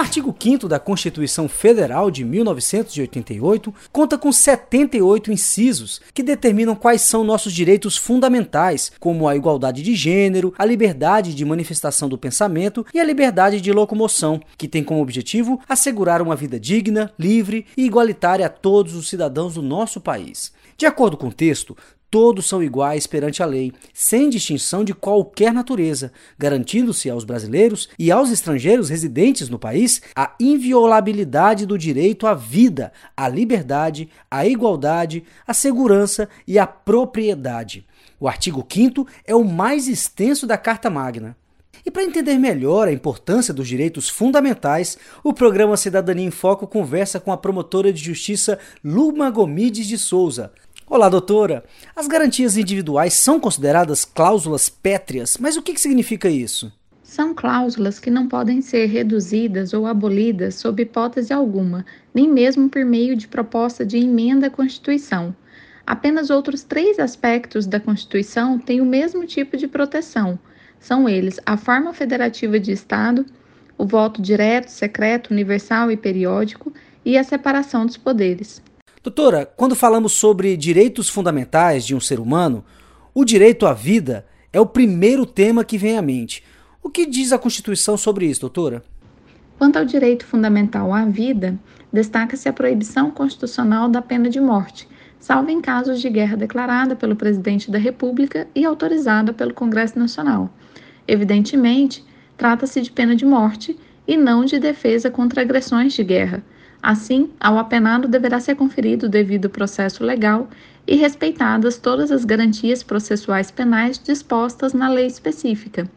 Artigo 5 da Constituição Federal de 1988 conta com 78 incisos que determinam quais são nossos direitos fundamentais, como a igualdade de gênero, a liberdade de manifestação do pensamento e a liberdade de locomoção, que tem como objetivo assegurar uma vida digna, livre e igualitária a todos os cidadãos do nosso país. De acordo com o texto, todos são iguais perante a lei, sem distinção de qualquer natureza, garantindo-se aos brasileiros e aos estrangeiros residentes no país a inviolabilidade do direito à vida, à liberdade, à igualdade, à segurança e à propriedade. O artigo 5 é o mais extenso da Carta Magna. E para entender melhor a importância dos direitos fundamentais, o programa Cidadania em Foco conversa com a promotora de justiça Luma Gomides de Souza, Olá, doutora. As garantias individuais são consideradas cláusulas pétreas, mas o que, significa isso? São cláusulas que não podem ser reduzidas ou abolidas sob hipótese alguma, nem mesmo por meio de proposta de emenda à Constituição. Apenas outros três aspectos da Constituição têm o mesmo tipo de proteção. São eles a forma federativa de Estado, o voto direto, secreto, universal e periódico e a separação dos poderes. Doutora, quando falamos sobre direitos fundamentais de um ser humano, o direito à vida é o primeiro tema que vem à mente. O que diz a Constituição sobre isso, doutora? Quanto ao direito fundamental à vida, destaca-se a proibição constitucional da pena de morte, salvo em casos de guerra declarada pelo presidente da República e autorizada pelo Congresso Nacional. Evidentemente, trata-se de pena de morte e não de defesa contra agressões de guerra Assim, ao apenado deverá ser conferido o devido processo legal e respeitadas todas as garantias processuais penais dispostas na lei específica.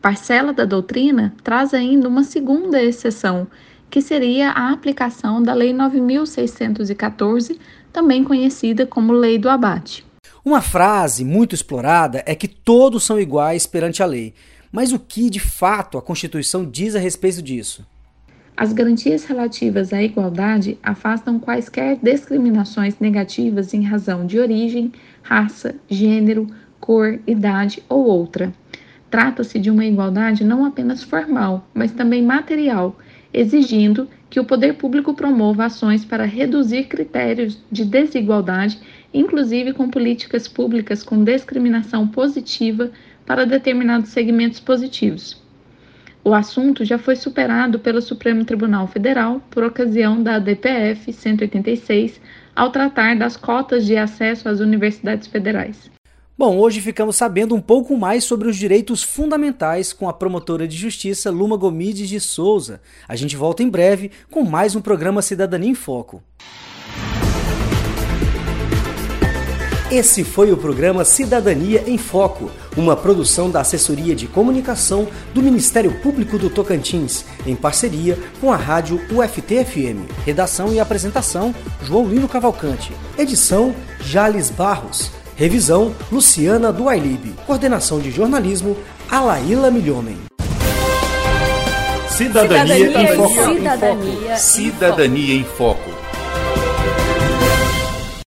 Parcela da doutrina traz ainda uma segunda exceção, que seria a aplicação da Lei 9614, também conhecida como Lei do Abate. Uma frase muito explorada é que todos são iguais perante a lei. Mas o que, de fato, a Constituição diz a respeito disso? As garantias relativas à igualdade afastam quaisquer discriminações negativas em razão de origem, raça, gênero, cor, idade ou outra. Trata-se de uma igualdade não apenas formal, mas também material, exigindo que o poder público promova ações para reduzir critérios de desigualdade, inclusive com políticas públicas com discriminação positiva para determinados segmentos positivos. O assunto já foi superado pelo Supremo Tribunal Federal por ocasião da DPF 186, ao tratar das cotas de acesso às universidades federais. Bom, hoje ficamos sabendo um pouco mais sobre os direitos fundamentais com a promotora de justiça Luma Gomides de Souza. A gente volta em breve com mais um programa Cidadania em Foco. Esse foi o programa Cidadania em Foco, uma produção da Assessoria de Comunicação do Ministério Público do Tocantins, em parceria com a rádio UFT-FM. Redação e apresentação: João Lino Cavalcante. Edição: Jales Barros. Revisão: Luciana Duailib. Coordenação de jornalismo: Alaíla Milhomem. Cidadania, Cidadania, em Foco. Cidadania, Cidadania em Foco.